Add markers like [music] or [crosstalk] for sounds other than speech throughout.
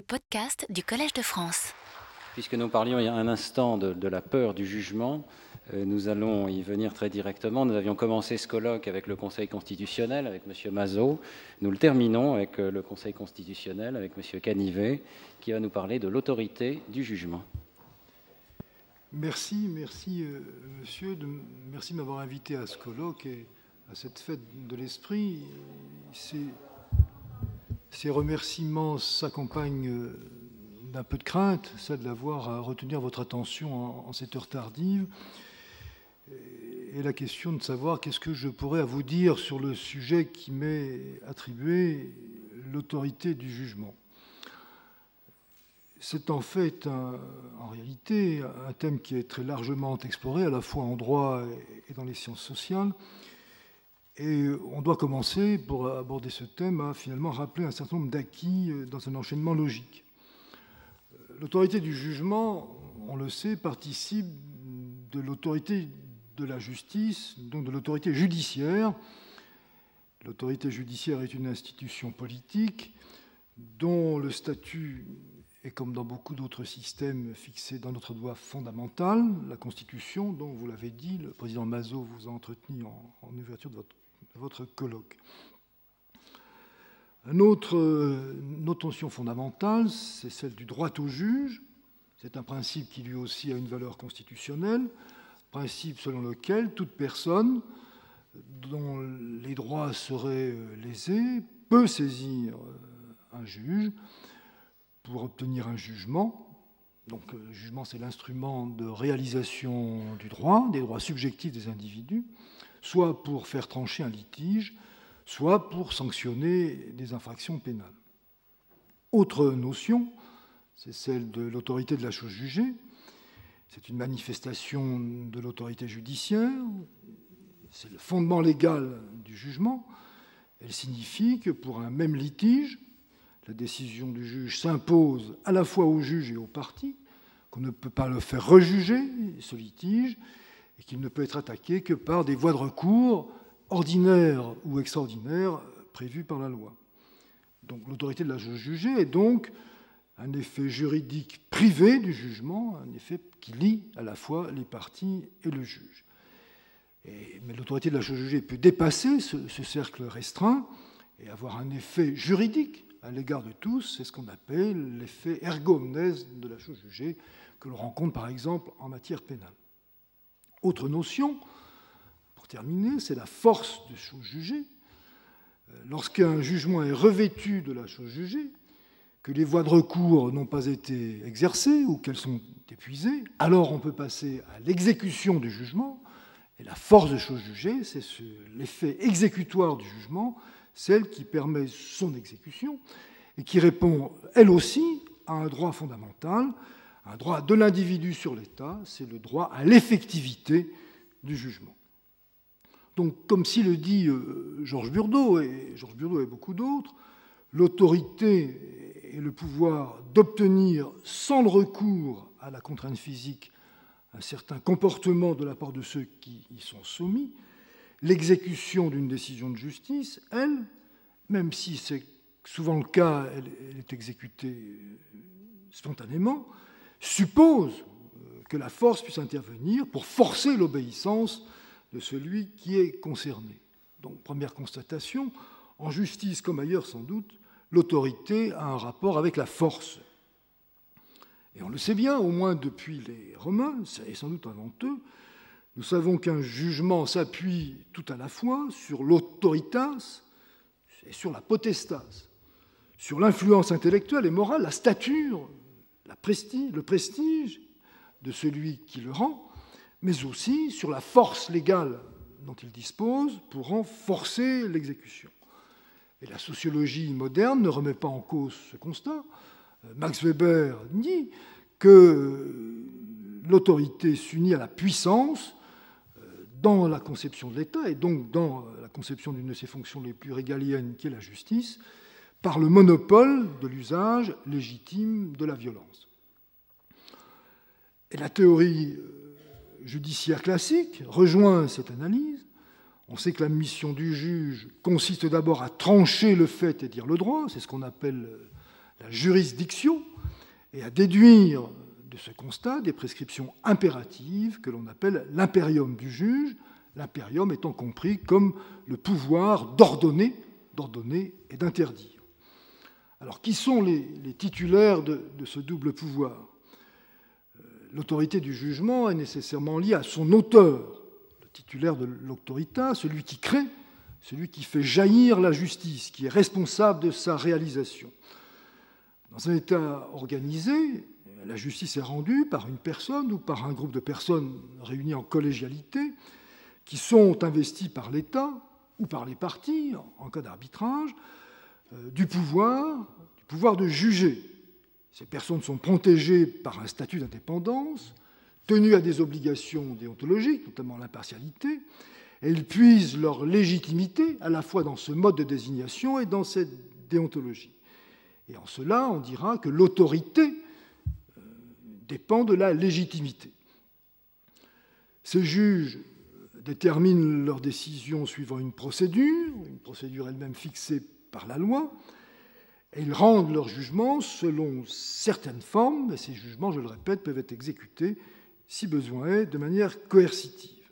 les podcasts du Collège de France. Puisque nous parlions il y a un instant de, la peur du jugement, euh, nous allons y venir très directement. Nous avions commencé ce colloque avec le Conseil constitutionnel, avec M. Mazot. Nous le terminons avec euh, le Conseil constitutionnel, avec M. Canivet, qui va nous parler de l'autorité du jugement. Merci, merci, euh, monsieur. De, merci de m'avoir invité à ce colloque et à cette fête de l'esprit. Ces remerciements s'accompagnent d'un peu de crainte, celle d'avoir à retenir votre attention en, cette heure tardive, et la question de savoir qu'est-ce que je pourrais à vous dire sur le sujet qui m'est attribué, l'autorité du jugement. C'est en fait, en réalité, un thème qui est très largement exploré, à la fois en droit et dans les sciences sociales. Et on doit commencer, pour aborder ce thème, à finalement rappeler un certain nombre d'acquis dans un enchaînement logique. L'autorité du jugement, on le sait, participe de l'autorité de la justice, donc de l'autorité judiciaire. L'autorité judiciaire est une institution politique dont le statut est, comme dans beaucoup d'autres systèmes, fixé dans notre droit fondamental, la Constitution, dont, vous l'avez dit, le président Mazot vous a entretenu en, ouverture de votre, votre colloque. Une autre notion fondamentale, c'est celle du droit au juge. C'est un principe qui lui aussi a une valeur constitutionnelle, principe selon lequel toute personne dont les droits seraient lésés peut saisir un juge pour obtenir un jugement. Donc le jugement, c'est l'instrument de réalisation du droit, des droits subjectifs des individus, soit pour faire trancher un litige, soit pour sanctionner des infractions pénales. Autre notion, c'est celle de l'autorité de la chose jugée. C'est une manifestation de l'autorité judiciaire, c'est le fondement légal du jugement. Elle signifie que pour un même litige, la décision du juge s'impose à la fois au juge et aux parties, qu'on ne peut pas le faire rejuger, ce litige, et qu'il ne peut être attaqué que par des voies de recours ordinaire ou extraordinaire prévu par la loi. Donc l'autorité de la jugée est donc un effet juridique privé du jugement, un effet qui lie à la fois les parties et le juge. mais l'autorité de la jugée peut dépasser ce, cercle restreint et avoir un effet juridique à l'égard de tous, c'est ce qu'on appelle l'effet ergo de la chose jugée, que l'on rencontre par exemple en matière pénale. Autre notion, terminé, c'est la force de chose jugée. Euh, lorsqu'un jugement est revêtu de la chose jugée, que les voies de recours n'ont pas été exercées ou qu'elles sont épuisées, alors on peut passer à l'exécution du jugement. Et la force de chose jugée, c'est l'effet exécutoire du jugement, celle qui permet son exécution et qui répond, elle aussi, à un droit fondamental, un droit de l'individu sur l'État, c'est le droit à l'effectivité du jugement. Donc, comme s'il le dit euh, Georges Burdeau, et Georges Burdeau et beaucoup d'autres, l'autorité et le pouvoir d'obtenir, sans le recours à la contrainte physique, un certain comportement de la part de ceux qui y sont soumis, l'exécution d'une décision de justice, elle, même si c'est souvent le cas, elle, est exécutée spontanément, suppose euh, que la force puisse intervenir pour forcer l'obéissance de celui qui est concerné. Donc, première constatation, en justice comme ailleurs sans doute, l'autorité a un rapport avec la force. Et on le sait bien, au moins depuis les Romains, et sans doute avant eux, nous savons qu'un jugement s'appuie tout à la fois sur l'autoritas et sur la potestas, sur l'influence intellectuelle et morale, la stature, le prestige de celui qui le rend, mais aussi sur la force légale dont il dispose pour en forcer l'exécution. Et la sociologie moderne ne remet pas en cause ce constat. Max Weber dit que l'autorité s'unit à la puissance euh, dans la conception de l'État et donc dans la conception d'une de ses fonctions les plus régaliennes qui est la justice, par le monopole de l'usage légitime de la violence. Et la théorie euh, judiciaire classique rejoint cette analyse. On sait que la mission du juge consiste d'abord à trancher le fait et dire le droit, c'est ce qu'on appelle la juridiction et à déduire de ce constat des prescriptions impératives que l'on appelle l'impérium du juge, l'impérium étant compris comme le pouvoir d'ordonner, d'ordonner et d'interdire. Alors, qui sont les, titulaires de, ce double pouvoir? Euh, L'autorité du jugement est nécessairement liée à son auteur, le titulaire de l'autorité, celui qui crée, celui qui fait jaillir la justice, qui est responsable de sa réalisation. Dans un État organisé, la justice est rendue par une personne ou par un groupe de personnes réunies en collégialité qui sont investis par l'État ou par les partis, en cas d'arbitrage, du pouvoir, du pouvoir de juger. Ces personnes sont protégées par un statut d'indépendance, tenues à des obligations déontologiques, notamment l'impartialité, et ils puisent leur légitimité à la fois dans ce mode de désignation et dans cette déontologie. Et en cela, on dira que l'autorité euh, dépend de la légitimité. Ces juges déterminent leurs décisions suivant une procédure, une procédure elle-même fixée par la loi, et ils rendent leurs jugements selon certaines formes, et ces jugements, je le répète, peuvent être exécutés, si besoin est, de manière coercitive.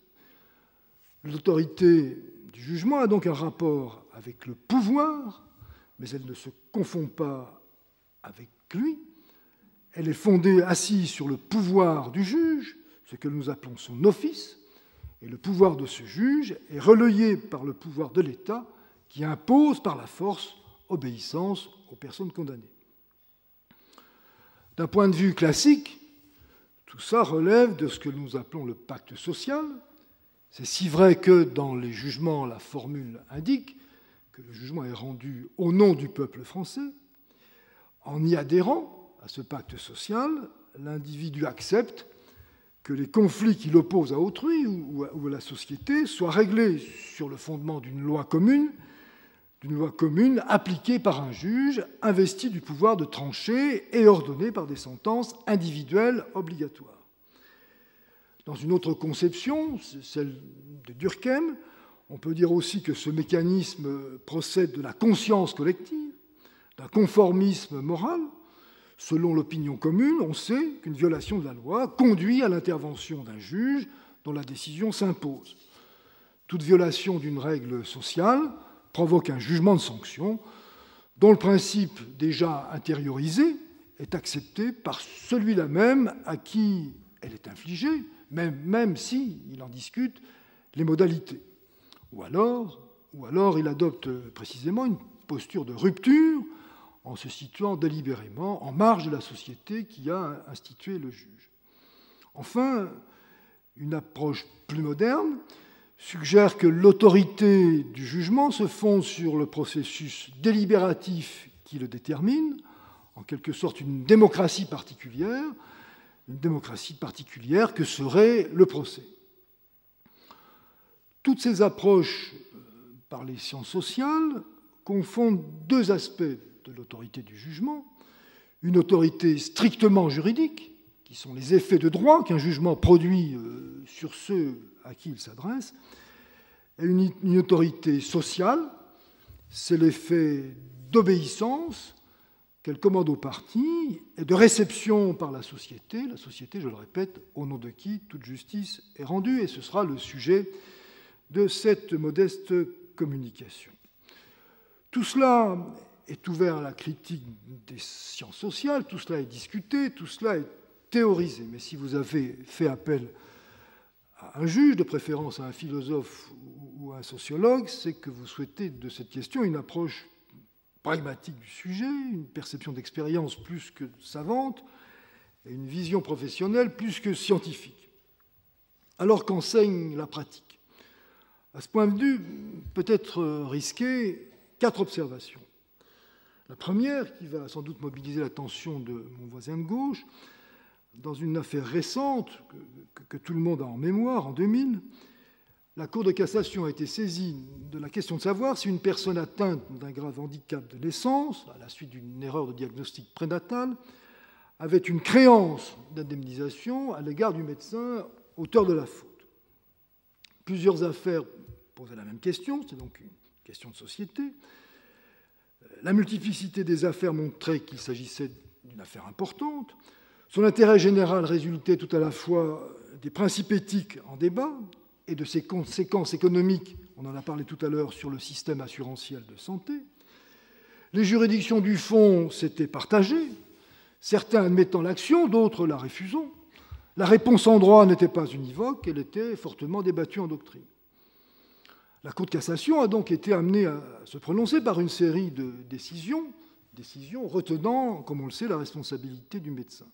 L'autorité du jugement a donc un rapport avec le pouvoir, mais elle ne se confond pas avec lui. Elle est fondée, assise sur le pouvoir du juge, ce que nous appelons son office, et le pouvoir de ce juge est relayé par le pouvoir de l'État qui impose par la force obéissance aux personnes condamnées. D'un point de vue classique, tout ça relève de ce que nous appelons le pacte social. C'est si vrai que dans les jugements, la formule indique que le jugement est rendu au nom du peuple français. En y adhérant à ce pacte social, l'individu accepte que les conflits qui l'opposent à autrui ou à la société soient réglés sur le fondement d'une loi commune, d'une loi commune appliquée par un juge investi du pouvoir de trancher et ordonné par des sentences individuelles obligatoires. Dans une autre conception, celle de Durkheim, on peut dire aussi que ce mécanisme procède de la conscience collective, d'un conformisme moral, Selon l'opinion commune, on sait qu'une violation de la loi conduit à l'intervention d'un juge dont la décision s'impose. Toute violation d'une règle sociale provoque un jugement de sanction dont le principe déjà intériorisé est accepté par celui-là même à qui elle est infligée, même, même s'il en discute les modalités. Ou alors, ou alors il adopte précisément une posture de rupture en se situant délibérément en marge de la société qui a institué le juge. Enfin, une approche plus moderne suggère que l'autorité du jugement se fonde sur le processus délibératif qui le détermine, en quelque sorte une démocratie particulière, une démocratie particulière que serait le procès. Toutes ces approches euh, par les sciences sociales confondent deux aspects de l'autorité du jugement, une autorité strictement juridique, qui sont les effets de droit qu'un jugement produit euh, sur ceux à qui il s'adresse, et une, autorité sociale, c'est l'effet d'obéissance qu'elle commande aux partis et de réception par la société. La société, je le répète, au nom de qui toute justice est rendue, et ce sera le sujet de cette modeste communication. Tout cela est ouvert à la critique des sciences sociales, tout cela est discuté, tout cela est théorisé. Mais si vous avez fait appel à un juge, de préférence à un philosophe ou à un sociologue, c'est que vous souhaitez de cette question une approche pragmatique du sujet, une perception d'expérience plus que savante, et une vision professionnelle plus que scientifique. Alors qu'enseigne la pratique À ce point de vue, peut être risqué quatre observations. La première, qui va sans doute mobiliser l'attention de mon voisin de gauche, dans une affaire récente que, tout le monde a en mémoire, en 2000, la Cour de cassation a été saisie de la question de savoir si une personne atteinte d'un grave handicap de naissance, à la suite d'une erreur de diagnostic prénatal, avait une créance d'indemnisation à l'égard du médecin auteur de la faute. Plusieurs affaires posaient la même question, c'est donc une question de société. La multiplicité des affaires montrait qu'il s'agissait d'une affaire importante. Son intérêt général résultait tout à la fois des principes éthiques en débat et de ses conséquences économiques, on en a parlé tout à l'heure, sur le système assurantiel de santé. Les juridictions du fond s'étaient partagées, certains admettant l'action, d'autres la refusant. La réponse en droit n'était pas univoque, elle était fortement débattue en doctrine. La Cour de cassation a donc été amenée à se prononcer par une série de décisions, décisions retenant, comme on le sait, la responsabilité du médecin.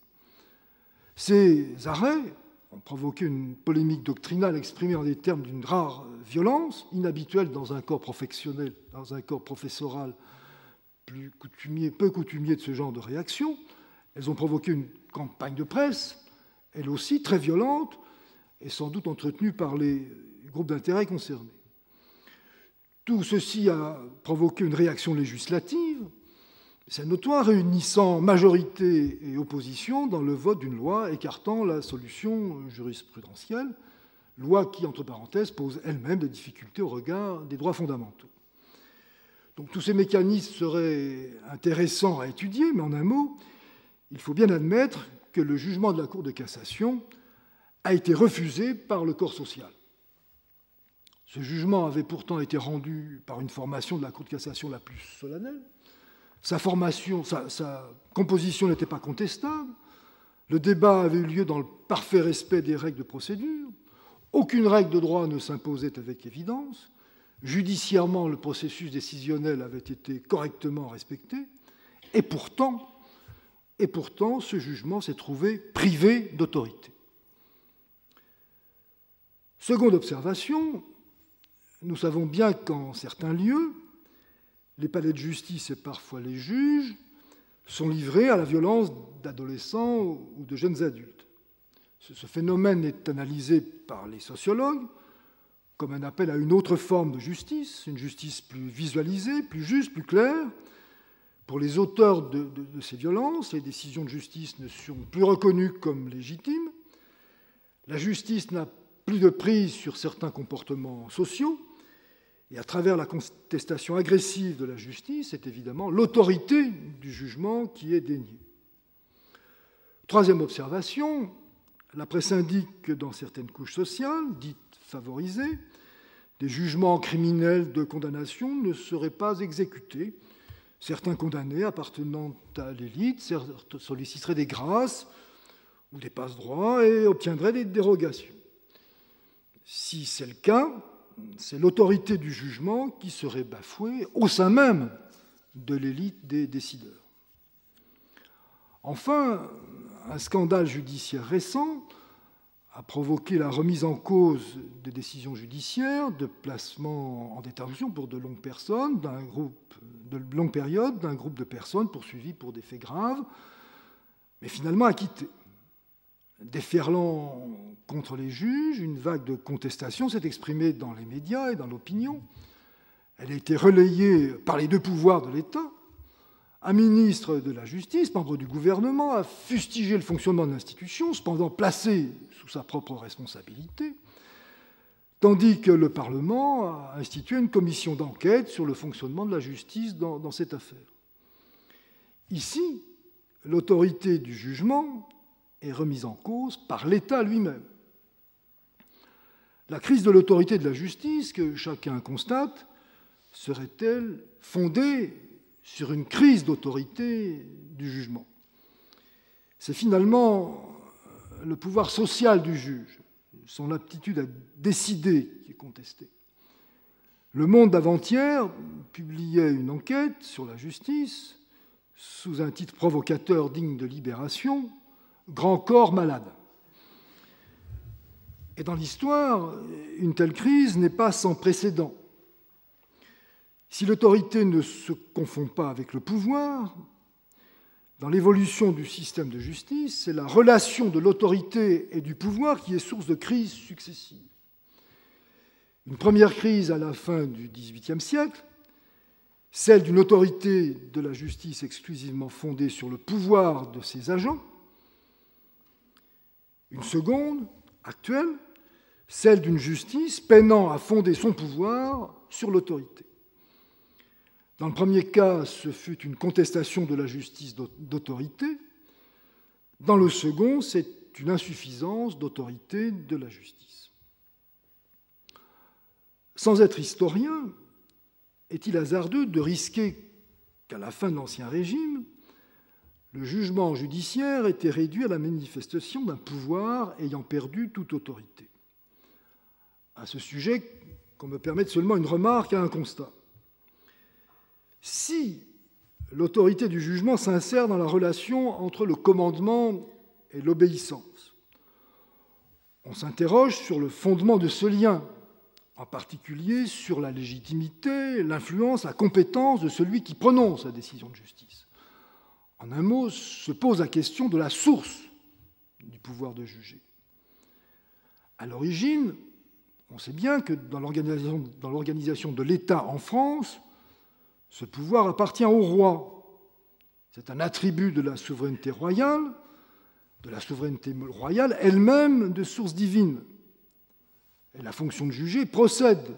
Ces arrêts ont provoqué une polémique doctrinale exprimée en des termes d'une rare violence, inhabituelle dans un corps professionnel, dans un corps professoral plus coutumier, peu coutumier de ce genre de réaction. Elles ont provoqué une campagne de presse, elle aussi très violente, et sans doute entretenue par les groupes d'intérêt concernés. Tout ceci a provoqué une réaction législative, c'est notoire, réunissant majorité et opposition dans le vote d'une loi écartant la solution jurisprudentielle, loi qui, entre parenthèses, pose elle-même des difficultés au regard des droits fondamentaux. Donc tous ces mécanismes seraient intéressants à étudier, mais en un mot, il faut bien admettre que le jugement de la Cour de cassation a été refusé par le corps social. Ce jugement avait pourtant été rendu par une formation de la Cour de cassation la plus solennelle, sa formation, sa, composition n'était pas contestable. Le débat avait eu lieu dans le parfait respect des règles de procédure. Aucune règle de droit ne s'imposait avec évidence. Judiciairement, le processus décisionnel avait été correctement respecté. Et pourtant, et pourtant ce jugement s'est trouvé privé d'autorité. Seconde observation, nous savons bien qu'en certains lieux, les palais de justice et parfois les juges sont livrés à la violence d'adolescents ou de jeunes adultes. Ce phénomène est analysé par les sociologues comme un appel à une autre forme de justice, une justice plus visualisée, plus juste, plus claire. Pour les auteurs de, ces violences, les décisions de justice ne sont plus reconnues comme légitimes. La justice n'a plus de prise sur certains comportements sociaux et à travers la contestation agressive de la justice, c'est évidemment l'autorité du jugement qui est déniée. Troisième observation, la presse indique que dans certaines couches sociales, dites favorisées, des jugements criminels de condamnation ne seraient pas exécutés. Certains condamnés appartenant à l'élite solliciteraient des grâces ou des passe-droits et obtiendraient des dérogations. Si c'est le cas, c'est l'autorité du jugement qui serait bafouée au sein même de l'élite des décideurs. Enfin, un scandale judiciaire récent a provoqué la remise en cause des décisions judiciaires de placement en détention pour de longues personnes, d'un groupe de longue période, d'un groupe de personnes poursuivies pour des faits graves, mais finalement acquittées déferlant contre les juges, une vague de contestation s'est exprimée dans les médias et dans l'opinion. Elle a été relayée par les deux pouvoirs de l'État. Un ministre de la Justice, membre du gouvernement, a fustigé le fonctionnement de l'institution, cependant placé sous sa propre responsabilité, tandis que le Parlement a institué une commission d'enquête sur le fonctionnement de la justice dans, cette affaire. Ici, l'autorité du jugement est remise en cause par l'État lui-même. La crise de l'autorité de la justice, que chacun constate, serait-elle fondée sur une crise d'autorité du jugement? C'est finalement le pouvoir social du juge, son aptitude à décider qui est contestée. Le Monde d'avant-hier publiait une enquête sur la justice sous un titre provocateur digne de libération, grand corps malade. Et dans l'histoire, une telle crise n'est pas sans précédent. Si l'autorité ne se confond pas avec le pouvoir, dans l'évolution du système de justice, c'est la relation de l'autorité et du pouvoir qui est source de crises successives. Une première crise à la fin du XVIIIe siècle, celle d'une autorité de la justice exclusivement fondée sur le pouvoir de ses agents, une seconde, actuelle, celle d'une justice peinant à fonder son pouvoir sur l'autorité. Dans le premier cas, ce fut une contestation de la justice d'autorité. Dans le second, c'est une insuffisance d'autorité de la justice. Sans être historien, est-il hasardeux de risquer qu'à la fin de l'Ancien Régime, le jugement judiciaire était réduit à la manifestation d'un pouvoir ayant perdu toute autorité À ce sujet, qu'on me permette seulement une remarque à un constat. Si l'autorité du jugement s'insère dans la relation entre le commandement et l'obéissance, on s'interroge sur le fondement de ce lien, en particulier sur la légitimité, l'influence, la compétence de celui qui prononce la décision de justice. En un mot, se pose la question de la source du pouvoir de juger. À l'origine, on sait bien que dans l'organisation de l'État en France, ce pouvoir appartient au roi. C'est un attribut de la souveraineté royale, de la souveraineté royale elle-même de source divine. Et la fonction de juger procède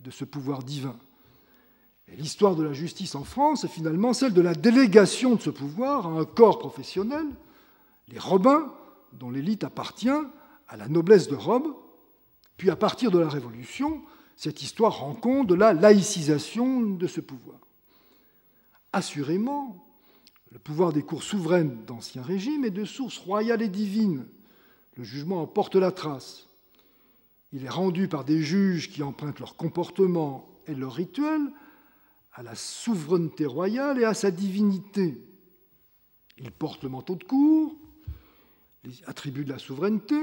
de ce pouvoir divin. L'histoire de la justice en France est finalement celle de la délégation de ce pouvoir à un corps professionnel, les Robins, dont l'élite appartient à la noblesse de Rome. Puis à partir de la Révolution, cette histoire rend compte de la laïcisation de ce pouvoir. Assurément, le pouvoir des cours souveraines d'Ancien Régime est de source royale et divine. Le jugement en porte la trace. Il est rendu par des juges qui empruntent leur comportement et leur rituel à la souveraineté royale et à sa divinité. Ils portent le manteau de cour, les attributs de la souveraineté,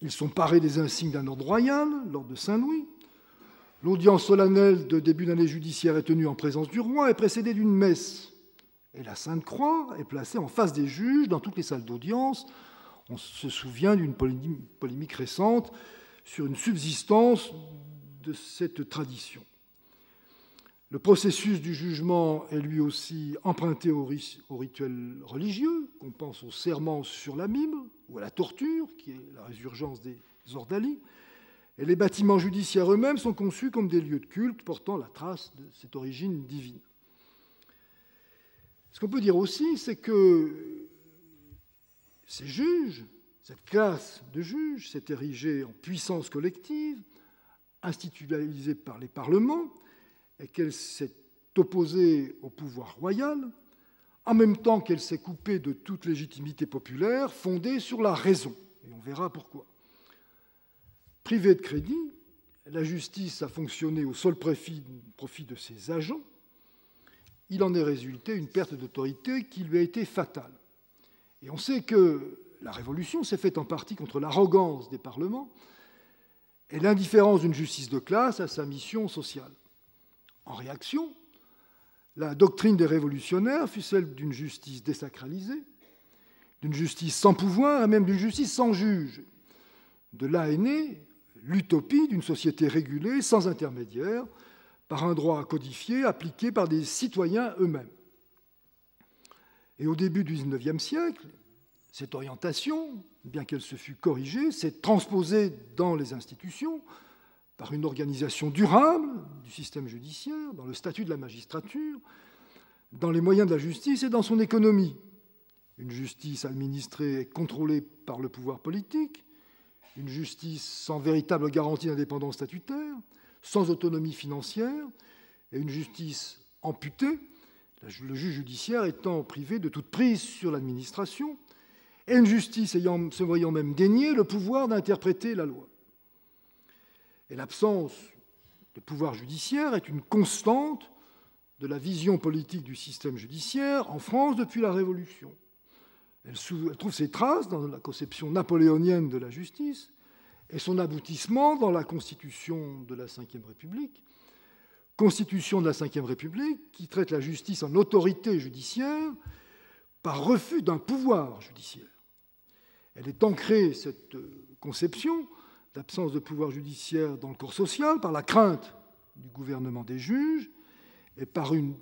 ils sont parés des insignes d'un ordre royal, l'ordre de Saint-Louis, L'audience solennelle de début d'année judiciaire est tenue en présence du roi et précédée d'une messe. Et la Sainte Croix est placée en face des juges dans toutes les salles d'audience. On se souvient d'une polémique récente sur une subsistance de cette tradition. Le processus du jugement est lui aussi emprunté au, rituel religieux, qu'on pense au serment sur la Bible ou à la torture, qui est la résurgence des ordalies. Et les bâtiments judiciaires eux-mêmes sont conçus comme des lieux de culte portant la trace de cette origine divine. Ce qu'on peut dire aussi, c'est que ces juges, cette classe de juges s'est érigée en puissance collective, institutionnalisée par les parlements, et qu'elle s'est opposée au pouvoir royal, en même temps qu'elle s'est coupée de toute légitimité populaire fondée sur la raison. Et on verra pourquoi. Privée de crédit, la justice a fonctionné au seul profit, de ses agents. Il en est résulté une perte d'autorité qui lui a été fatale. Et on sait que la Révolution s'est faite en partie contre l'arrogance des parlements et l'indifférence d'une justice de classe à sa mission sociale. En réaction, la doctrine des révolutionnaires fut celle d'une justice désacralisée, d'une justice sans pouvoir et même d'une justice sans juge. De là est née l'utopie d'une société régulée, sans intermédiaire, par un droit codifié appliqué par des citoyens eux-mêmes. Et au début du XIXe siècle, cette orientation, bien qu'elle se fût corrigée, s'est transposée dans les institutions par une organisation durable du système judiciaire, dans le statut de la magistrature, dans les moyens de la justice et dans son économie. Une justice administrée et contrôlée par le pouvoir politique, une justice sans véritable garantie d'indépendance statutaire, sans autonomie financière, et une justice amputée, le juge judiciaire étant privé de toute prise sur l'administration, et une justice ayant, se voyant même dénier le pouvoir d'interpréter la loi. Et l'absence de pouvoir judiciaire est une constante de la vision politique du système judiciaire en France depuis la Révolution. Elle, trouve ses traces dans la conception napoléonienne de la justice et son aboutissement dans la constitution de la Ve République, constitution de la Ve République qui traite la justice en autorité judiciaire par refus d'un pouvoir judiciaire. Elle est ancrée, cette conception d'absence de pouvoir judiciaire dans le corps social, par la crainte du gouvernement des juges et par une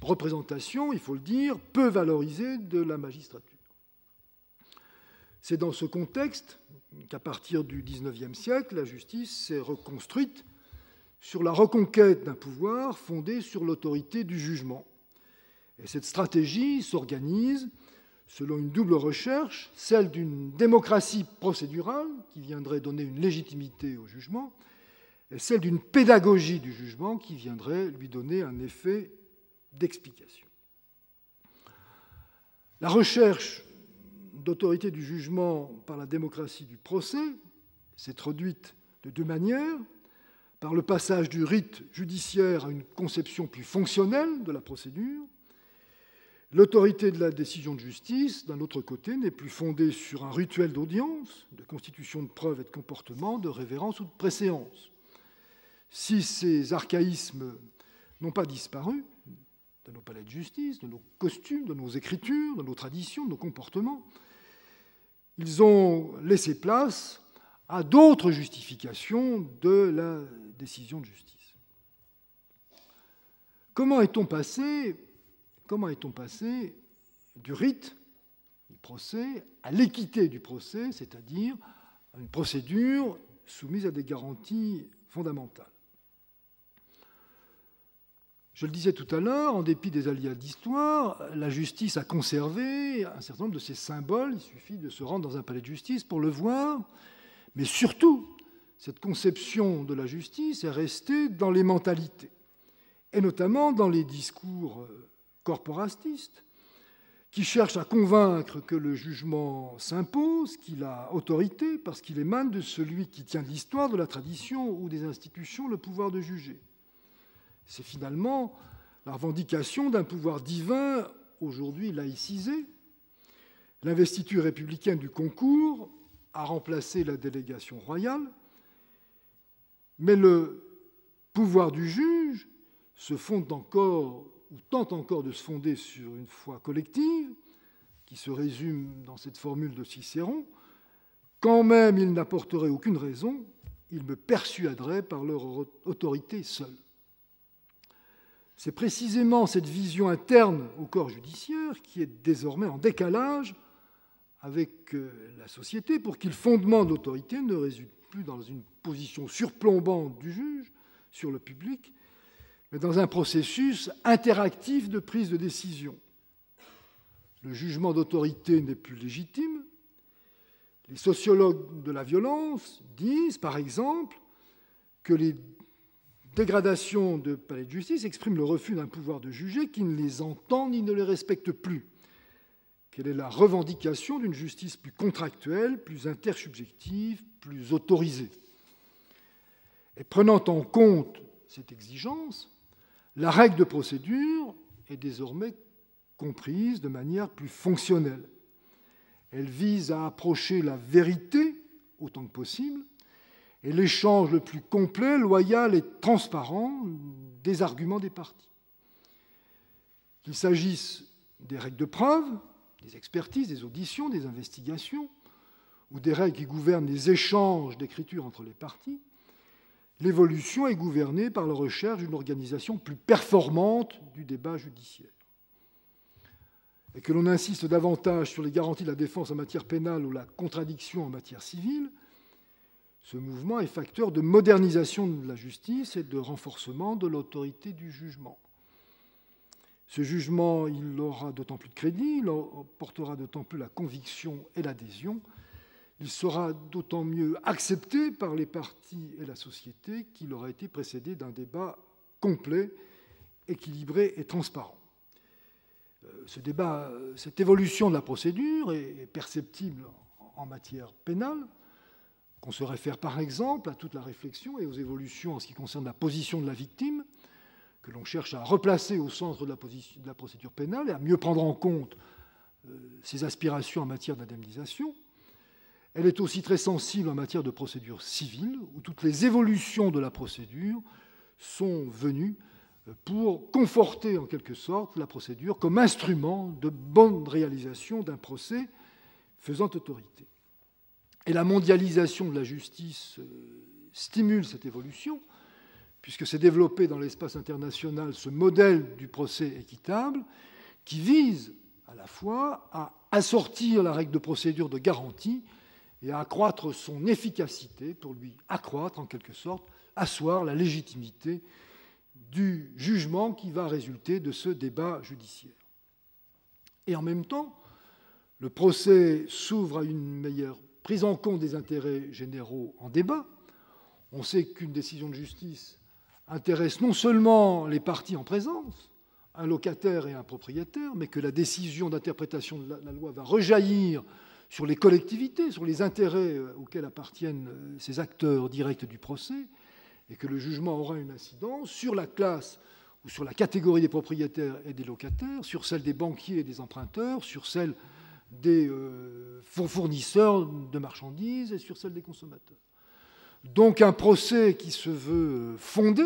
représentation, il faut le dire, peu valorisée de la magistrature. C'est dans ce contexte qu'à partir du XIXe siècle, la justice s'est reconstruite sur la reconquête d'un pouvoir fondé sur l'autorité du jugement. Et cette stratégie s'organise selon une double recherche, celle d'une démocratie procédurale qui viendrait donner une légitimité au jugement, et celle d'une pédagogie du jugement qui viendrait lui donner un effet d'explication. La recherche d'autorité du jugement par la démocratie du procès s'est traduite de deux manières, par le passage du rite judiciaire à une conception plus fonctionnelle de la procédure. L'autorité de la décision de justice, d'un autre côté, n'est plus fondée sur un rituel d'audience, de constitution de preuves et de comportement, de révérence ou de préséance. Si ces archaïsmes n'ont pas disparu de nos palais de justice, de nos costumes, de nos écritures, de nos traditions, de nos comportements, ils ont laissé place à d'autres justifications de la décision de justice. Comment est-on passé, comment est-on passé du rite du procès à l'équité du procès, c'est-à-dire à une procédure soumise à des garanties fondamentales? Je le disais tout à l'heure, en dépit des aléas d'histoire, la justice a conservé un certain nombre de ses symboles. Il suffit de se rendre dans un palais de justice pour le voir. Mais surtout, cette conception de la justice est restée dans les mentalités, et notamment dans les discours corporatistes, qui cherchent à convaincre que le jugement s'impose, qu'il a autorité, parce qu'il émane de celui qui tient de l'histoire, de la tradition ou des institutions le pouvoir de juger. C'est finalement la revendication d'un pouvoir divin aujourd'hui laïcisé. L'investiture républicaine du concours a remplacé la délégation royale, mais le pouvoir du juge se fonde encore, ou tente encore de se fonder sur une foi collective, qui se résume dans cette formule de Cicéron, quand même il n'apporterait aucune raison, ils me persuaderaient par leur autorité seule. C'est précisément cette vision interne au corps judiciaire qui est désormais en décalage avec euh, la société pour qu'il fondement de l'autorité ne résulte plus dans une position surplombante du juge sur le public, mais dans un processus interactif de prise de décision. Le jugement d'autorité n'est plus légitime. Les sociologues de la violence disent, par exemple, que les dégradations de palais de justice expriment le refus d'un pouvoir de juger qui ne les entend ni ne les respecte plus. Quelle est la revendication d'une justice plus contractuelle, plus intersubjective, plus autorisée? Et prenant en compte cette exigence, la règle de procédure est désormais comprise de manière plus fonctionnelle. Elle vise à approcher la vérité autant que possible et l'échange le plus complet, loyal et transparent des arguments des parties. Qu'il s'agisse des règles de preuve, des expertises, des auditions, des investigations, ou des règles qui gouvernent les échanges d'écriture entre les parties, l'évolution est gouvernée par la recherche d'une organisation plus performante du débat judiciaire. Et que l'on insiste davantage sur les garanties de la défense en matière pénale ou la contradiction en matière civile, ce mouvement est facteur de modernisation de la justice et de renforcement de l'autorité du jugement. Ce jugement, il aura d'autant plus de crédit, il portera d'autant plus la conviction et l'adhésion, il sera d'autant mieux accepté par les partis et la société qu'il aura été précédé d'un débat complet, équilibré et transparent. Euh, cette évolution de la procédure est perceptible en matière pénale, qu'on se réfère par exemple à toute la réflexion et aux évolutions en ce qui concerne la position de la victime, que l'on cherche à replacer au centre de la, de la, procédure pénale et à mieux prendre en compte euh, ses aspirations en matière d'indemnisation. Elle est aussi très sensible en matière de procédure civile, où toutes les évolutions de la procédure sont venues pour conforter en quelque sorte la procédure comme instrument de bonne réalisation d'un procès faisant autorité. Et la mondialisation de la justice euh, stimule cette évolution, puisque s'est développé dans l'espace international ce modèle du procès équitable qui vise à la fois à assortir la règle de procédure de garantie et à accroître son efficacité pour lui accroître en quelque sorte asseoir la légitimité du jugement qui va résulter de ce débat judiciaire. Et en même temps, le procès s'ouvre à une meilleure prise en compte des intérêts généraux en débat. On sait qu'une décision de justice intéresse non seulement les parties en présence, un locataire et un propriétaire, mais que la décision d'interprétation de la loi va rejaillir sur les collectivités, sur les intérêts euh, auxquels appartiennent euh, ces acteurs directs du procès, et que le jugement aura une incidence sur la classe ou sur la catégorie des propriétaires et des locataires, sur celle des banquiers et des emprunteurs, sur celle des euh, fournisseurs de marchandises et sur celle des consommateurs. Donc un procès qui se veut fondé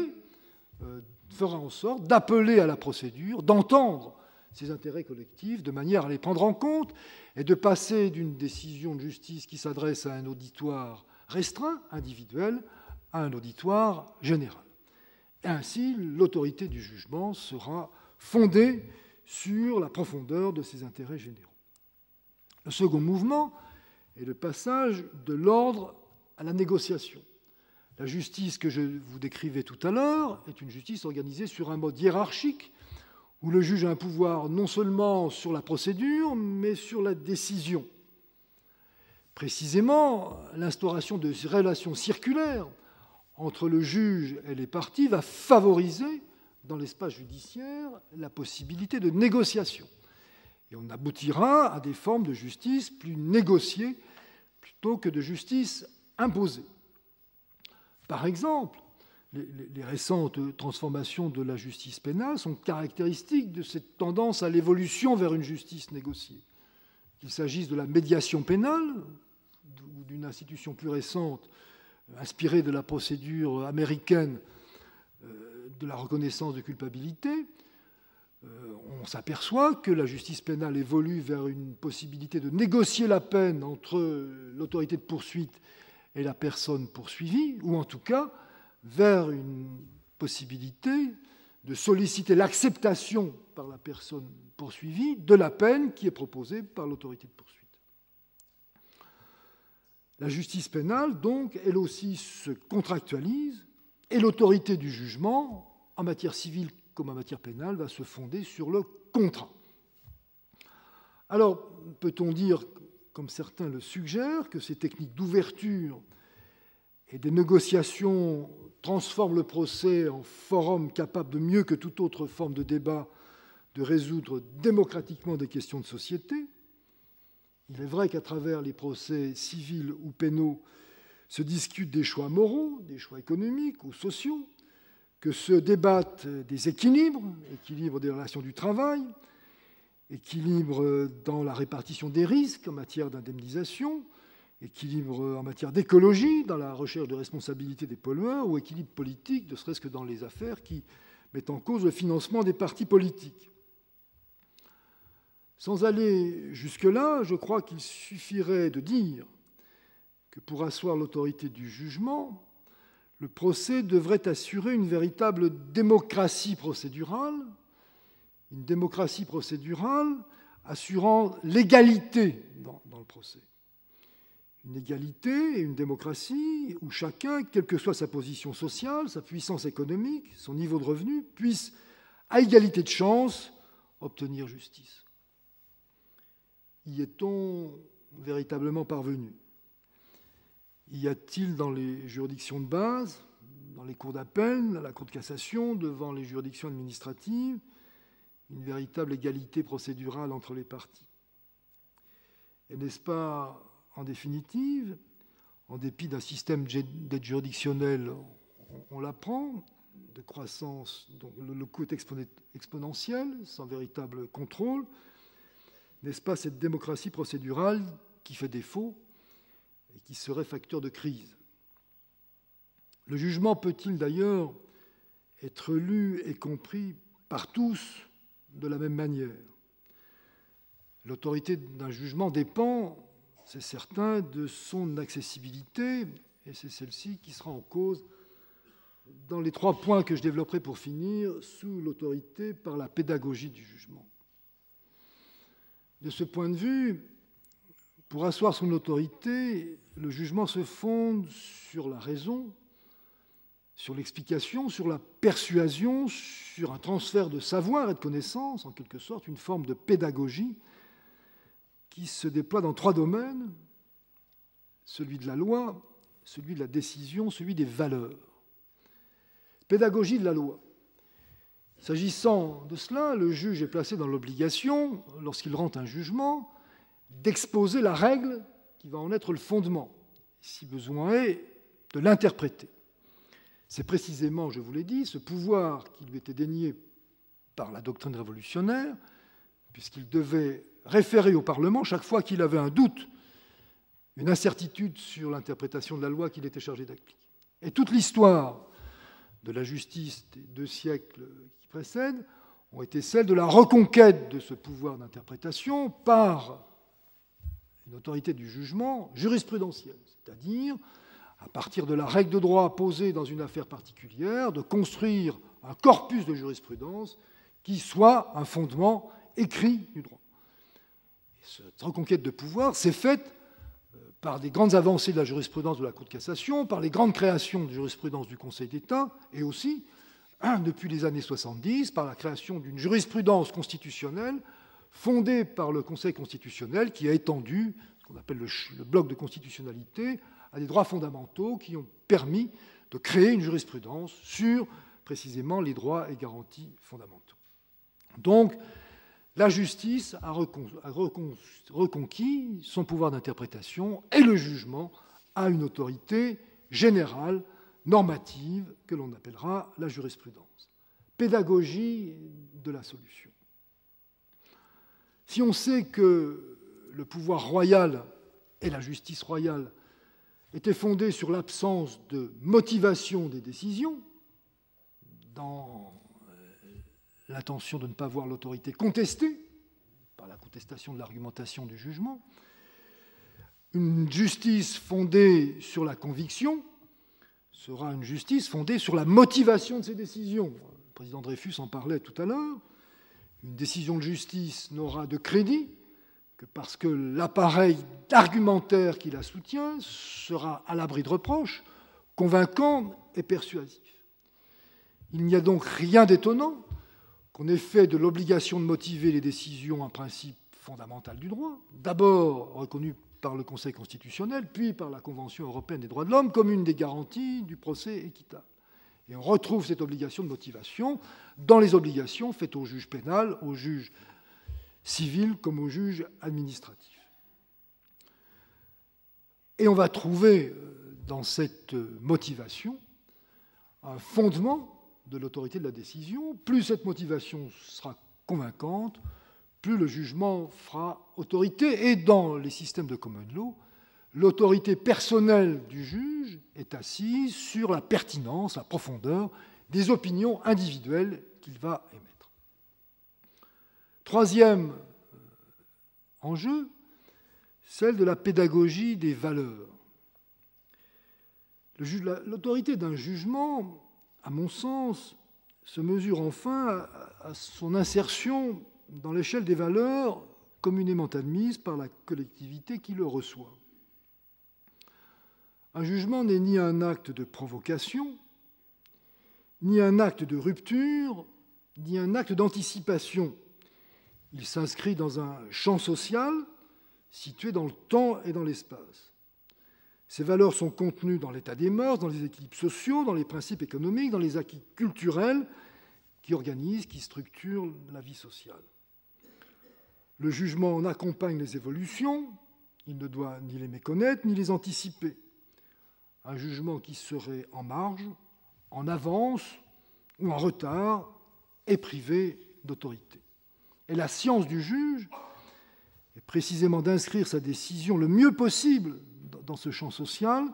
fera en sorte d'appeler à la procédure, d'entendre ces intérêts collectifs de manière à les prendre en compte et de passer d'une décision de justice qui s'adresse à un auditoire restreint, individuel, à un auditoire général. Ainsi, l'autorité du jugement sera fondée sur la profondeur de ces intérêts généraux. Le second mouvement est le passage de l'ordre à la négociation. La justice que je vous décrivais tout à l'heure est une justice organisée sur un mode hiérarchique où le juge a un pouvoir non seulement sur la procédure, mais sur la décision. Précisément, l'instauration de relations circulaires entre le juge et les parties va favoriser dans l'espace judiciaire la possibilité de négociation. Et on aboutira à des formes de justice plus négociées plutôt que de justice imposée. Par exemple, les, récentes transformations de la justice pénale sont caractéristiques de cette tendance à l'évolution vers une justice négociée. Qu'il s'agisse de la médiation pénale ou d'une institution plus récente inspirée de la procédure américaine euh, de la reconnaissance de culpabilité, euh, on s'aperçoit que la justice pénale évolue vers une possibilité de négocier la peine entre l'autorité de poursuite et la personne poursuivie, ou en tout cas vers une possibilité de solliciter l'acceptation par la personne poursuivie de la peine qui est proposée par l'autorité de poursuite. La justice pénale, donc, elle aussi se contractualise et l'autorité du jugement, en matière civile comme en matière pénale, va se fonder sur le contrat. Alors, peut-on dire comme certains le suggèrent, que ces techniques d'ouverture et des négociations transforment le procès en forum capable de mieux que toute autre forme de débat de résoudre démocratiquement des questions de société. Il est vrai qu'à travers les procès civils ou pénaux se discutent des choix moraux, des choix économiques ou sociaux, que se débattent des équilibres, équilibres des relations du travail, équilibre dans la répartition des risques en matière d'indemnisation, équilibre en matière d'écologie, dans la recherche de responsabilité des pollueurs, ou équilibre politique, ne serait-ce que dans les affaires qui mettent en cause le financement des partis politiques. Sans aller jusque-là, je crois qu'il suffirait de dire que pour asseoir l'autorité du jugement, le procès devrait assurer une véritable démocratie procédurale, une démocratie procédurale assurant l'égalité dans, le procès. Une égalité et une démocratie où chacun, quelle que soit sa position sociale, sa puissance économique, son niveau de revenu, puisse, à égalité de chance, obtenir justice. Y est-on véritablement parvenu? Y a-t-il dans les juridictions de base, dans les cours d'appel, à la Cour de cassation, devant les juridictions administratives, une véritable égalité procédurale entre les parties? Et n'est-ce pas, en définitive, en dépit d'un système d'aide juridictionnelle, on, l'apprend, de croissance, le, coût est exponentiel, sans véritable contrôle, n'est-ce pas cette démocratie procédurale qui fait défaut et qui serait facteur de crise? Le jugement peut-il d'ailleurs être lu et compris par tous de la même manière? L'autorité d'un jugement dépend, c'est certain, de son accessibilité, et c'est celle-ci qui sera en cause dans les trois points que je développerai pour finir, sous l'autorité par la pédagogie du jugement. De ce point de vue, pour asseoir son autorité, le jugement se fonde sur la raison sur l'explication, sur la persuasion, sur un transfert de savoir et de connaissances, en quelque sorte, une forme de pédagogie qui se déploie dans trois domaines, celui de la loi, celui de la décision, celui des valeurs. Pédagogie de la loi. S'agissant de cela, le juge est placé dans l'obligation, lorsqu'il rend un jugement, d'exposer la règle qui va en être le fondement, si besoin est, de l'interpréter. C'est précisément, je vous l'ai dit, ce pouvoir qui lui était dénié par la doctrine révolutionnaire, puisqu'il devait référer au Parlement chaque fois qu'il avait un doute, une incertitude sur l'interprétation de la loi qu'il était chargé d'appliquer. Et toute l'histoire de la justice des deux siècles qui précèdent ont été celles de la reconquête de ce pouvoir d'interprétation par une autorité du jugement jurisprudentielle, c'est-à-dire à partir de la règle de droit posée dans une affaire particulière, de construire un corpus de jurisprudence qui soit un fondement écrit du droit. Cette reconquête de pouvoir s'est faite euh, par des grandes avancées de la jurisprudence de la Cour de cassation, par les grandes créations de jurisprudence du Conseil d'État, et aussi, depuis les années 70, par la création d'une jurisprudence constitutionnelle fondée par le Conseil constitutionnel qui a étendu ce qu'on appelle le, le bloc de constitutionnalité à des droits fondamentaux qui ont permis de créer une jurisprudence sur précisément les droits et garanties fondamentaux. Donc, la justice a reconquis son pouvoir d'interprétation et le jugement a une autorité générale, normative, que l'on appellera la jurisprudence. Pédagogie de la solution. Si on sait que le pouvoir royal et la justice royale était fondée sur l'absence de motivation des décisions, dans l'intention de ne pas voir l'autorité contestée par la contestation de l'argumentation du jugement, une justice fondée sur la conviction sera une justice fondée sur la motivation de ces décisions. Le président Dreyfus en parlait tout à l'heure. Une décision de justice n'aura de crédit que parce que l'appareil argumentaire qui la soutient sera à l'abri de reproches, convaincant et persuasif. Il n'y a donc rien d'étonnant qu'on ait fait de l'obligation de motiver les décisions un principe fondamental du droit, d'abord reconnu par le Conseil constitutionnel, puis par la Convention européenne des droits de l'homme comme une des garanties du procès équitable. Et on retrouve cette obligation de motivation dans les obligations faites au juge pénal, au juge civil comme au juge administratif. Et on va trouver euh, dans cette motivation un fondement de l'autorité de la décision. Plus cette motivation sera convaincante, plus le jugement fera autorité. Et dans les systèmes de common law, l'autorité personnelle du juge est assise sur la pertinence, la profondeur des opinions individuelles qu'il va émettre. Troisième euh, enjeu, celle de la pédagogie des valeurs. L'autorité d'un jugement, à mon sens, se mesure enfin à son insertion dans l'échelle des valeurs communément admises par la collectivité qui le reçoit. Un jugement n'est ni un acte de provocation, ni un acte de rupture, ni un acte d'anticipation il s'inscrit dans un champ social situé dans le temps et dans l'espace. Ces valeurs sont contenues dans l'état des mœurs, dans les équilibres sociaux, dans les principes économiques, dans les acquis culturels qui organisent, qui structurent la vie sociale. Le jugement en accompagne les évolutions, il ne doit ni les méconnaître ni les anticiper. Un jugement qui serait en marge, en avance ou en retard est privé d'autorité. Et la science du juge est précisément d'inscrire sa décision le mieux possible dans ce champ social,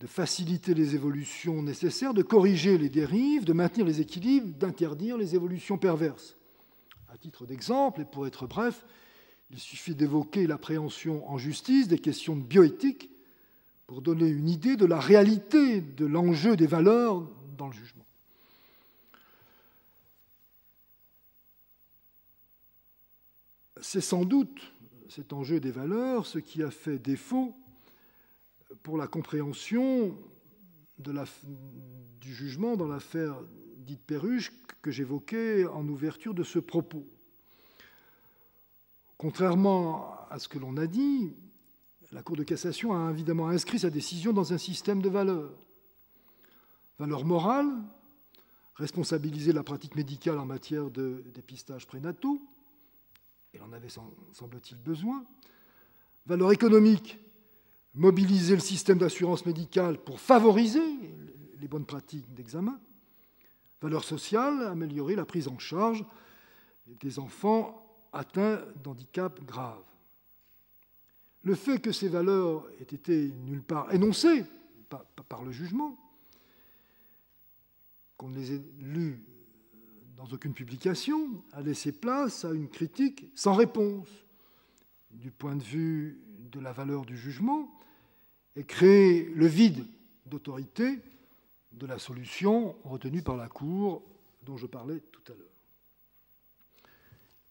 de faciliter les évolutions nécessaires, de corriger les dérives, de maintenir les équilibres, d'interdire les évolutions perverses. À titre d'exemple, et pour être bref, il suffit d'évoquer l'appréhension en justice des questions de bioéthique pour donner une idée de la réalité de l'enjeu des valeurs dans le jugement. C'est sans doute cet enjeu des valeurs ce qui a fait défaut pour la compréhension du jugement dans l'affaire dite Perruche que j'évoquais en ouverture de ce propos. Contrairement à ce que l'on a dit, la Cour de cassation a évidemment inscrit sa décision dans un système de valeurs. Valeurs morales, responsabiliser la pratique médicale en matière de dépistage prénataux, elle en avait, semble-t-il, besoin. Valeurs économiques, mobiliser le système d'assurance médicale pour favoriser les bonnes pratiques d'examen. Valeurs sociales, améliorer la prise en charge des enfants atteints d'handicap graves. Le fait que ces valeurs aient été nulle part énoncées par le jugement, qu'on ne les ait lues dans aucune publication, a laissé place à une critique sans réponse du point de vue de la valeur du jugement et créé le vide d'autorité de la solution retenue par la Cour dont je parlais tout à l'heure.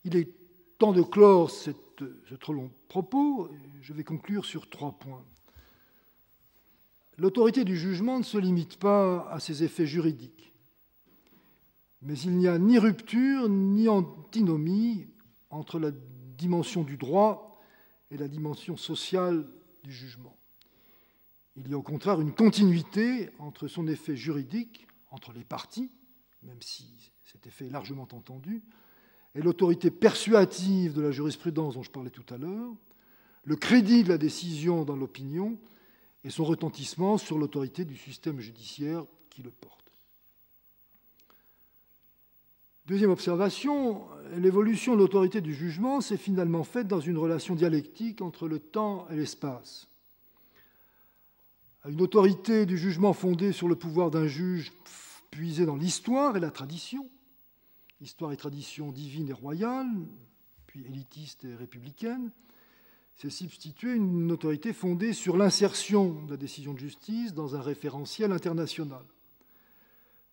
Il est temps de clore ce trop long propos. Je vais conclure sur trois points. L'autorité du jugement ne se limite pas à ses effets juridiques, mais il n'y a ni rupture ni antinomie entre la dimension du droit et la dimension sociale du jugement. Il y a au contraire une continuité entre son effet juridique, entre les parties, même si cet effet est largement entendu, et l'autorité persuative de la jurisprudence dont je parlais tout à l'heure, le crédit de la décision dans l'opinion et son retentissement sur l'autorité du système judiciaire qui le porte. Deuxième observation, l'évolution de l'autorité du jugement s'est finalement faite dans une relation dialectique entre le temps et l'espace. À une autorité du jugement fondée sur le pouvoir d'un juge puisé dans l'histoire et la tradition, histoire et tradition divine et royale, puis élitiste et républicaine, s'est substituée une autorité fondée sur l'insertion de la décision de justice dans un référentiel international.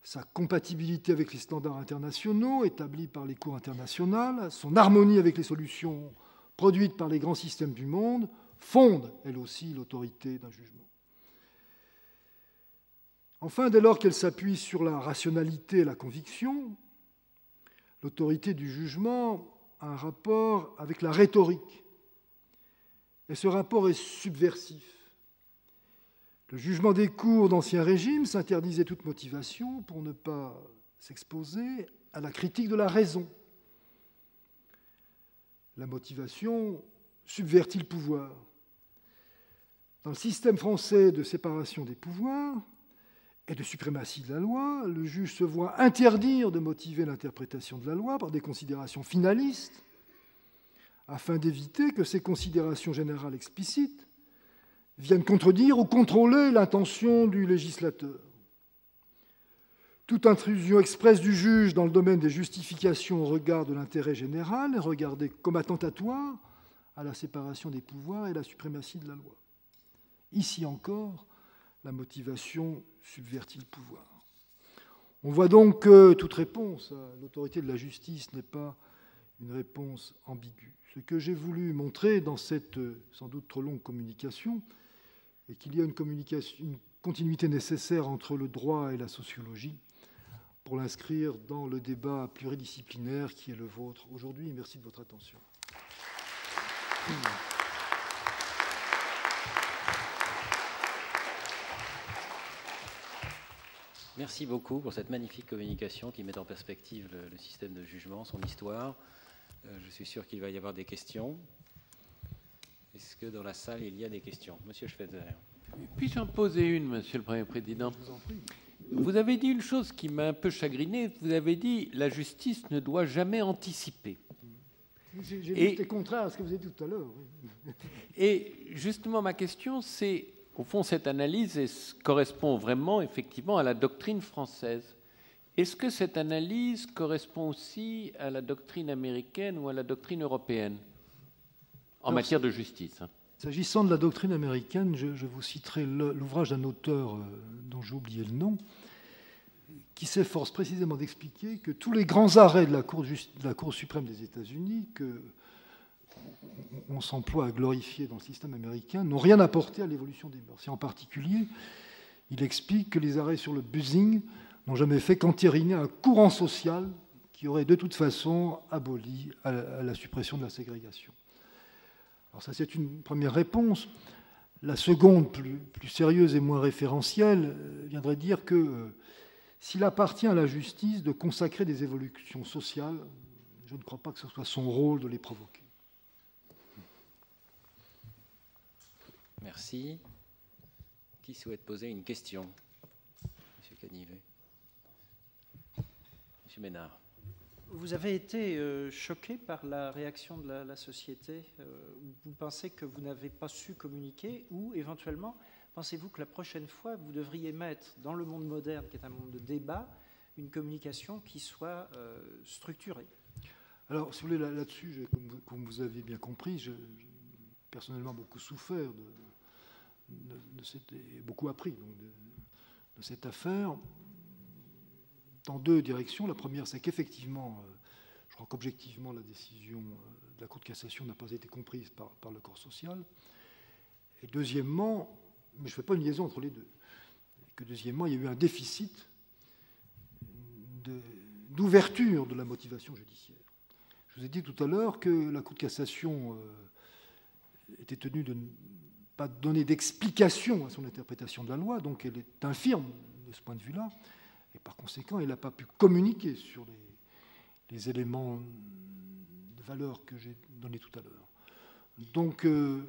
Sa compatibilité avec les standards internationaux établis par les cours internationales, son harmonie avec les solutions produites par les grands systèmes du monde, fondent, elle aussi, l'autorité d'un jugement. Enfin, dès lors qu'elle s'appuie sur la rationalité et la conviction, l'autorité du jugement a un rapport avec la rhétorique. Et ce rapport est subversif. Le jugement des cours d'Ancien Régime s'interdisait toute motivation pour ne pas s'exposer à la critique de la raison. La motivation subvertit le pouvoir. Dans le système français de séparation des pouvoirs, et de suprématie de la loi, le juge se voit interdire de motiver l'interprétation de la loi par des considérations finalistes, afin d'éviter que ces considérations générales explicites viennent contredire ou contrôler l'intention du législateur. Toute intrusion expresse du juge dans le domaine des justifications au regard de l'intérêt général est regardée comme attentatoire à la séparation des pouvoirs et la suprématie de la loi. Ici encore, la motivation subvertit le pouvoir. On voit donc que toute réponse à l'autorité de la justice n'est pas une réponse ambiguë. Ce que j'ai voulu montrer dans cette sans doute trop longue communication est qu'il y a une, une continuité nécessaire entre le droit et la sociologie pour l'inscrire dans le débat pluridisciplinaire qui est le vôtre aujourd'hui. Merci de votre attention. Merci beaucoup pour cette magnifique communication qui met en perspective le, système de jugement, son histoire. Euh, je suis sûr qu'il va y avoir des questions. Est-ce que dans la salle, il y a des questions? Monsieur Schweitzer. Puis-je en poser une, Monsieur le Premier Président? Vous, en prie. vous avez dit une chose qui m'a un peu chagriné. Vous avez dit la justice ne doit jamais anticiper. J'ai dit que c'était contraire à ce que vous avez dit tout à l'heure. Et justement, ma question, c'est au fond, cette analyse correspond vraiment effectivement à la doctrine française. Est-ce que cette analyse correspond aussi à la doctrine américaine ou à la doctrine européenne en matière de justice hein? S'agissant de la doctrine américaine, je, vous citerai l'ouvrage d'un auteur euh, dont j'ai oublié le nom, qui s'efforce précisément d'expliquer que tous les grands arrêts de la Cour, de la Cour suprême des États-Unis, que on s'emploie à glorifier dans le système américain n'ont rien apporté à l'évolution des mœurs. Et en particulier, il explique que les arrêts sur le busing n'ont jamais fait qu'entériner un courant social qui aurait de toute façon aboli la suppression de la ségrégation. Alors ça, c'est une première réponse. La seconde, plus, sérieuse et moins référentielle, euh, viendrait dire que euh, s'il appartient à la justice de consacrer des évolutions sociales, je ne crois pas que ce soit son rôle de les provoquer. Merci. Qui souhaite poser une question? Monsieur Canivet. Monsieur Ménard. Vous avez été euh, choqué par la réaction de la, société euh, Vous pensez que vous n'avez pas su communiquer Ou éventuellement, pensez-vous que la prochaine fois, vous devriez mettre dans le monde moderne, qui est un monde de débat, une communication qui soit euh, structurée? Alors, si vous voulez, là-dessus, comme, vous avez bien compris, j'ai personnellement beaucoup souffert de, de, cette, beaucoup appris de cette affaire dans deux directions. La première, c'est qu'effectivement, euh, je crois qu'objectivement, la décision euh, de la Cour de cassation n'a pas été comprise par, le corps social. Et deuxièmement, mais je ne fais pas une liaison entre les deux, que deuxièmement, il y a eu un déficit d'ouverture de, la motivation judiciaire. Je vous ai dit tout à l'heure que la Cour de cassation euh, était tenue de pas donner d'explication à son interprétation de la loi, donc elle est infirme de ce point de vue-là. Et par conséquent, il n'a pas pu communiquer sur les, éléments de valeur que j'ai donnés tout à l'heure. Donc, euh,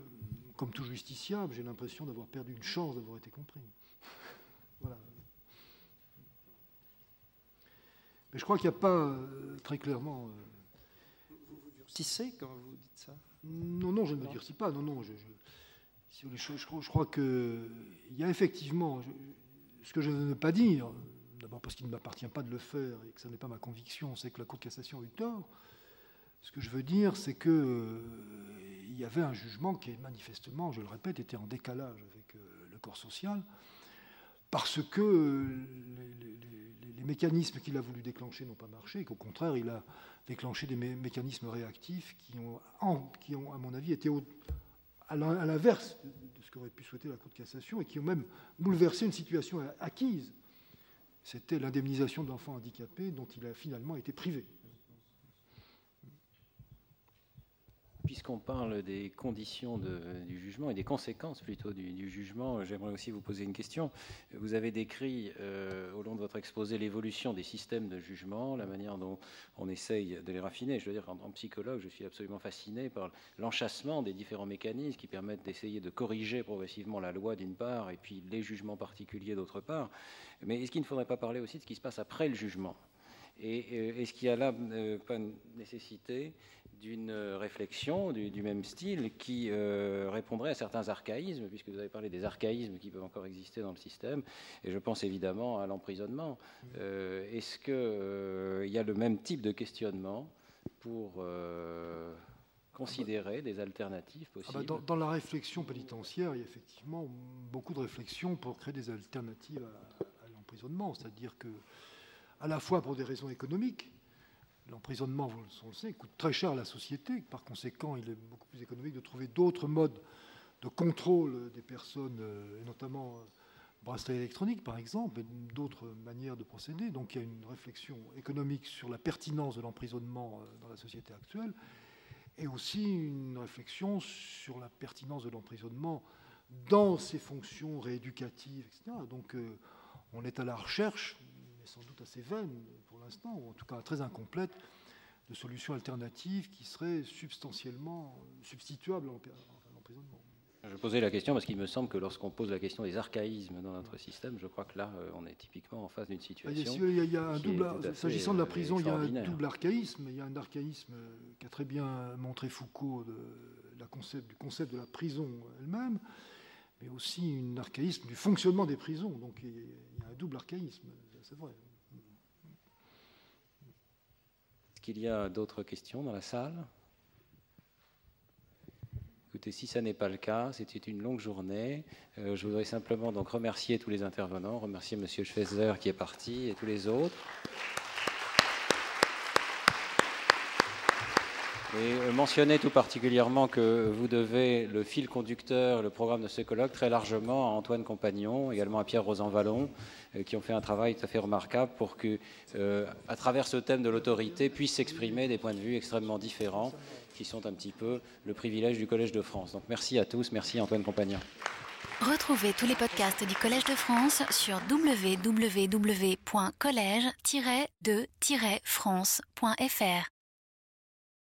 comme tout justiciable, j'ai l'impression d'avoir perdu une chance d'avoir été compris. [laughs] voilà. Mais je crois qu'il n'y a pas euh, très clairement. Euh, vous vous durcissez quand vous dites ça? Non, non, je ne me durcis pas. Non, non, je, je, je, crois qu'il y a effectivement. ce que je ne veux pas dire, d'abord parce qu'il ne m'appartient pas de le faire et que ce n'est pas ma conviction, c'est que la Cour de cassation a eu tort. Ce que je veux dire, c'est qu'il euh, y avait un jugement qui, manifestement, je le répète, était en décalage avec euh, le corps social, parce que euh, les, mécanismes qu'il a voulu déclencher n'ont pas marché, et qu'au contraire, il a déclenché des mécanismes réactifs qui ont, qui ont, à mon avis, été à l'inverse de ce qu'aurait pu souhaiter la Cour de cassation, et qui ont même bouleversé une situation acquise c'était l'indemnisation de l'enfant handicapé dont il a finalement été privé. Puisqu'on parle des conditions du jugement et des conséquences plutôt du, jugement, j'aimerais aussi vous poser une question. Vous avez décrit euh, au long de votre exposé l'évolution des systèmes de jugement, la manière dont on essaye de les raffiner. Je veux dire, en, en psychologue, je suis absolument fasciné par l'enchassement des différents mécanismes qui permettent d'essayer de corriger progressivement la loi d'une part et puis les jugements particuliers d'autre part. Mais est-ce qu'il ne faudrait pas parler aussi de ce qui se passe après le jugement? Et euh, est-ce qu'il y a là euh, pas nécessité d'une réflexion du, même style qui euh, répondrait à certains archaïsmes, puisque vous avez parlé des archaïsmes qui peuvent encore exister dans le système, et je pense évidemment à l'emprisonnement. Est-ce qu'il y a le même type de questionnement pour considérer des alternatives ah bah, possibles dans, la réflexion pénitentiaire, il y a effectivement beaucoup de réflexions pour créer des alternatives à, l'emprisonnement, c'est-à-dire que, à la fois pour des raisons économiques, l'emprisonnement, on le sait, coûte très cher à la société, par conséquent, il est beaucoup plus économique de trouver d'autres modes de contrôle des personnes, euh, et notamment euh, bracelet électronique par exemple, et d'autres manières de procéder. Donc il y a une réflexion économique sur la pertinence de l'emprisonnement euh, dans la société actuelle, et aussi une réflexion sur la pertinence de l'emprisonnement dans ses fonctions rééducatives, etc. Donc on est à la recherche, sans doute assez vaine pour l'instant, ou en tout cas très incomplète, de solutions alternatives qui seraient substantiellement substituables à l'emprisonnement. Je posais la question parce qu'il me semble que lorsqu'on pose la question des archaïsmes dans notre système, je crois que là, euh, on est typiquement en face d'une situation. Il y a, un double, s'agissant de la prison, il y a un double archaïsme. Il y a un archaïsme qu'a très bien montré Foucault de la concept, du concept de la prison elle-même, mais aussi un archaïsme du fonctionnement des prisons. Donc il y a un double archaïsme, c'est vrai. Est-ce qu'il y a d'autres questions dans la salle? Écoutez, si ça n'est pas le cas, c'était une longue journée. Euh, je voudrais simplement donc remercier tous les intervenants, remercier M. Schweizer qui est parti et tous les autres. Et euh, mentionner tout particulièrement que vous devez le fil conducteur, le programme de ce colloque, très largement à Antoine Compagnon, également à Pierre Rosan Vallon, euh, qui ont fait un travail tout à fait remarquable pour que, euh, à travers ce thème de l'autorité, puissent s'exprimer des points de vue extrêmement différents, qui sont un petit peu le privilège du Collège de France. Donc merci à tous, merci Antoine Compagnon. Retrouvez tous les podcasts du Collège de France sur www.collège-de-france.fr.